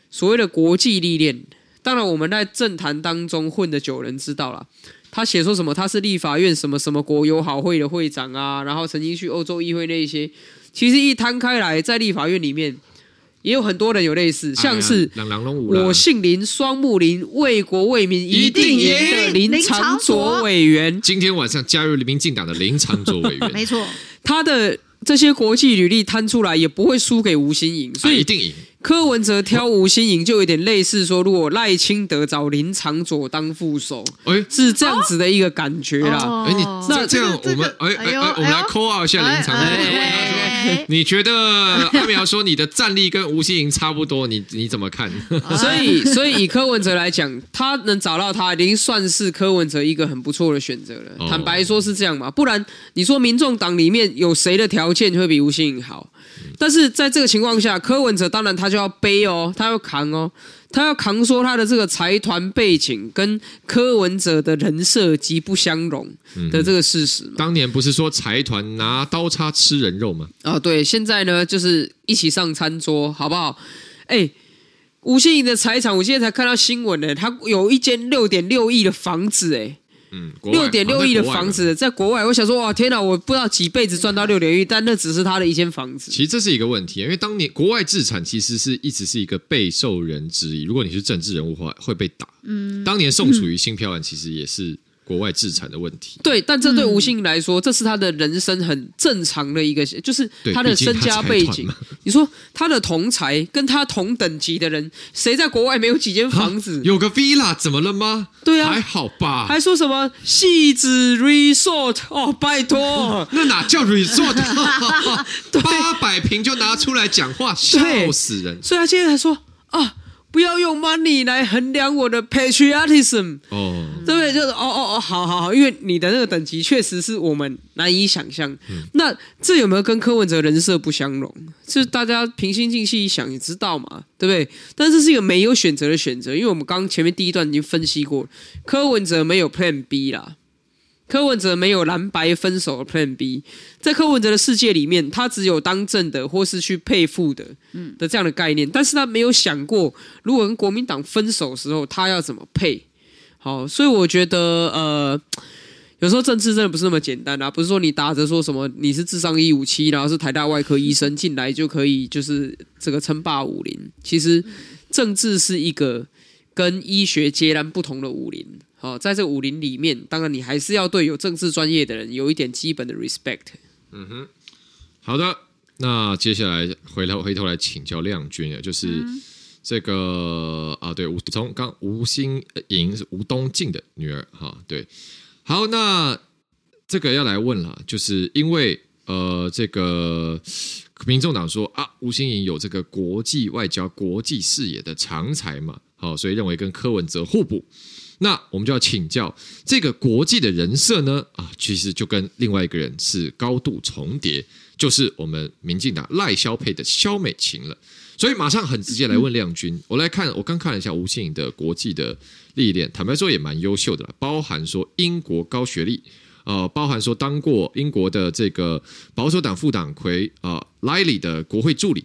所谓的国际历练，当然我们在政坛当中混的久人知道了，他写说什么他是立法院什么什么国友好会的会长啊，然后曾经去欧洲议会那一些，其实一摊开来，在立法院里面。也有很多人有类似，像是我姓林，双木林，为国为民一定赢的林长卓委员。今天晚上加入民进党的林长卓委员，没错，他的这些国际履历摊出来，也不会输给吴欣颖，所以一定赢。柯文哲挑吴欣颖就有点类似说，如果赖清德找林长佐当副手，哎，是这样子的一个感觉啦。哎，你那这样我们哎哎哎，我们来 call out 一下林长佐。你觉得阿苗说你的战力跟吴欣颖差不多，你你怎么看？所以所以以柯文哲来讲，他能找到他，已经算是柯文哲一个很不错的选择了。坦白说是这样嘛，不然你说民众党里面有谁的条件会比吴欣颖好？但是在这个情况下，柯文哲当然他就要背哦，他要扛哦，他要扛说他的这个财团背景跟柯文哲的人设极不相容的这个事实嘛。当年不是说财团拿刀叉吃人肉吗？啊、哦，对，现在呢就是一起上餐桌，好不好？哎，吴欣颖的财产，我现在才看到新闻呢，他有一间六点六亿的房子，哎。嗯，六点六亿的房子在国外，我想说哇，天哪，我不知道几辈子赚到六点六亿，但那只是他的一间房子。其实这是一个问题，因为当年国外资产其实是一直是一个备受人质疑。如果你是政治人物的话，会被打。嗯，当年宋楚瑜新票案其实也是国外制裁的问题。对，但这对吴欣盈来说，这是他的人生很正常的一个，就是他的身家背景。你说他的同才跟他同等级的人，谁在国外没有几间房子？有个 villa 怎么了吗？对啊，还好吧。还说什么戏子 resort？哦，拜托，那哪叫 resort？八百平就拿出来讲话，笑死人。所以他现在才说啊。不要用 money 来衡量我的 patriotism，哦，对不对？就是哦哦哦，好好好，因为你的那个等级确实是我们难以想象。嗯、那这有没有跟柯文哲人设不相容？就是大家平心静气一想也知道嘛，对不对？但是这是一个没有选择的选择，因为我们刚前面第一段已经分析过，柯文哲没有 Plan B 啦。柯文哲没有蓝白分手的 Plan B，在柯文哲的世界里面，他只有当正的或是去配副的，嗯的这样的概念，但是他没有想过，如果跟国民党分手的时候，他要怎么配？好，所以我觉得，呃，有时候政治真的不是那么简单啊，不是说你打着说什么你是智商一五七，然后是台大外科医生进来就可以，就是这个称霸武林。其实政治是一个跟医学截然不同的武林。哦，在这武林里面，当然你还是要对有政治专业的人有一点基本的 respect。嗯哼，好的，那接下来回头回头来请教亮君啊，就是这个、嗯、啊，对，吴从刚吴欣莹是吴东进的女儿哈，对，好，那这个要来问了，就是因为呃，这个民众党说啊，吴欣盈有这个国际外交、国际视野的长才嘛，好，所以认为跟柯文哲互补。那我们就要请教这个国际的人设呢？啊，其实就跟另外一个人是高度重叠，就是我们民进党赖萧配的萧美琴了。所以马上很直接来问亮君，我来看，我刚看了一下吴欣盈的国际的历练，坦白说也蛮优秀的，包含说英国高学历，呃，包含说当过英国的这个保守党副党魁啊莱利的国会助理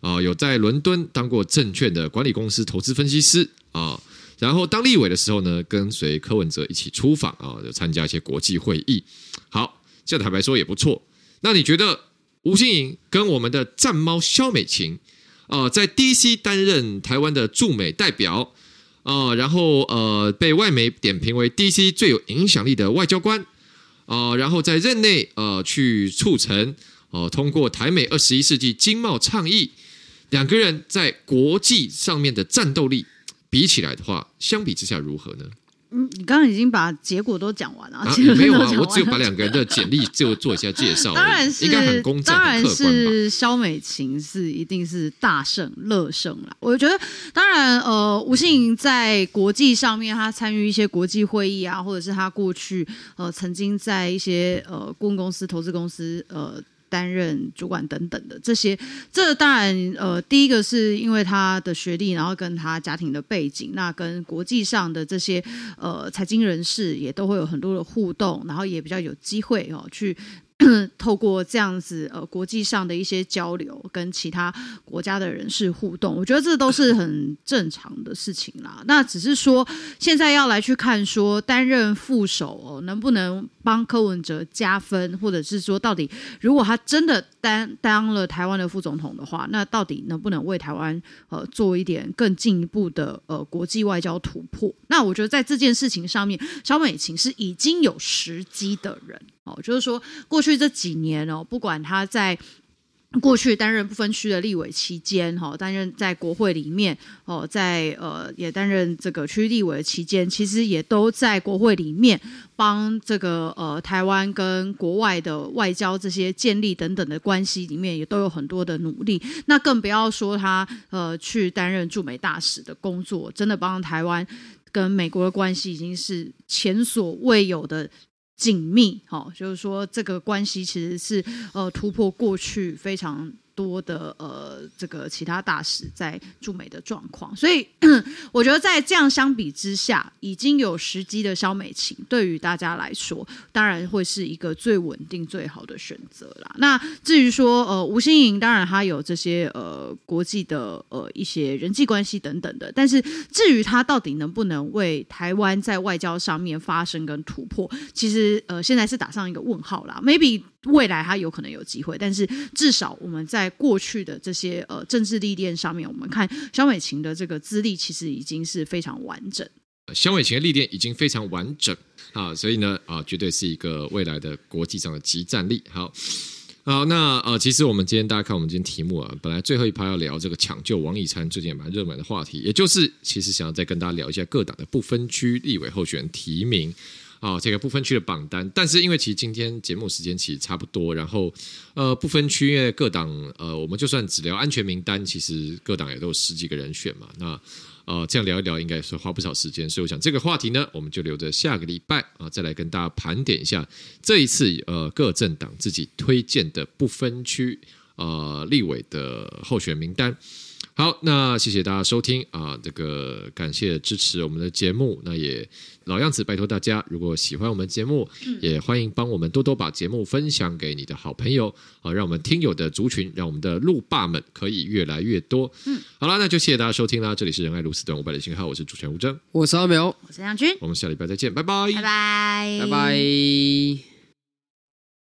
啊，有在伦敦当过证券的管理公司投资分析师啊。然后当立委的时候呢，跟随柯文哲一起出访啊，就参加一些国际会议。好，这坦白说也不错。那你觉得吴欣颖跟我们的战猫萧美琴啊、呃，在 DC 担任台湾的驻美代表啊、呃，然后呃被外媒点评为 DC 最有影响力的外交官啊、呃，然后在任内呃去促成哦、呃、通过台美二十一世纪经贸倡议，两个人在国际上面的战斗力。比起来的话，相比之下如何呢？嗯，你刚刚已经把结果都讲完了。啊，没有啊，我只有把两个人的简历就做一下介绍。当然是，应该很公正、当然是肖美琴是一定是大胜乐胜啦。我觉得，当然，呃，吴欣盈在国际上面，他参与一些国际会议啊，或者是他过去呃曾经在一些呃顾问公司、投资公司呃。担任主管等等的这些，这当然，呃，第一个是因为他的学历，然后跟他家庭的背景，那跟国际上的这些呃财经人士也都会有很多的互动，然后也比较有机会哦去。透过这样子呃国际上的一些交流，跟其他国家的人士互动，我觉得这都是很正常的事情啦。那只是说现在要来去看说担任副手哦，能不能帮柯文哲加分，或者是说到底如果他真的担当了台湾的副总统的话，那到底能不能为台湾呃做一点更进一步的呃国际外交突破？那我觉得在这件事情上面，萧美琴是已经有时机的人。哦，就是说，过去这几年哦，不管他在过去担任不分区的立委期间，哈，担任在国会里面，哦，在呃也担任这个区立委期间，其实也都在国会里面帮这个呃台湾跟国外的外交这些建立等等的关系里面，也都有很多的努力。那更不要说他呃去担任驻美大使的工作，真的帮台湾跟美国的关系已经是前所未有的。紧密，好，就是说这个关系其实是呃突破过去非常。多的呃，这个其他大使在驻美的状况，所以 我觉得在这样相比之下，已经有时机的萧美琴，对于大家来说，当然会是一个最稳定、最好的选择啦。那至于说呃，吴欣盈，当然他有这些呃国际的呃一些人际关系等等的，但是至于他到底能不能为台湾在外交上面发生跟突破，其实呃现在是打上一个问号啦。Maybe。未来他有可能有机会，但是至少我们在过去的这些呃政治历练上面，我们看萧美琴的这个资历其实已经是非常完整。萧美琴的历练已经非常完整。啊，所以呢啊，绝对是一个未来的国际上的即战力。好。好，那呃，其实我们今天大家看我们今天题目啊，本来最后一趴要聊这个抢救王以参，最近也蛮热门的话题，也就是其实想要再跟大家聊一下各党的不分区立委候选人提名啊，这个不分区的榜单。但是因为其实今天节目时间其实差不多，然后呃不分区因为各党呃，我们就算只聊安全名单，其实各党也都有十几个人选嘛，那。呃，这样聊一聊应该是花不少时间，所以我想这个话题呢，我们就留着下个礼拜啊，再来跟大家盘点一下这一次呃各政党自己推荐的不分区呃立委的候选名单。好，那谢谢大家收听啊，这个感谢支持我们的节目。那也老样子，拜托大家，如果喜欢我们节目，也欢迎帮我们多多把节目分享给你的好朋友啊，让我们听友的族群，让我们的路霸们可以越来越多。嗯，好了，那就谢谢大家收听啦。这里是仁爱路四段五百的信号，我是主持人吴峥，我是阿苗，我是杨军，我们下礼拜再见，拜拜，拜拜，拜拜。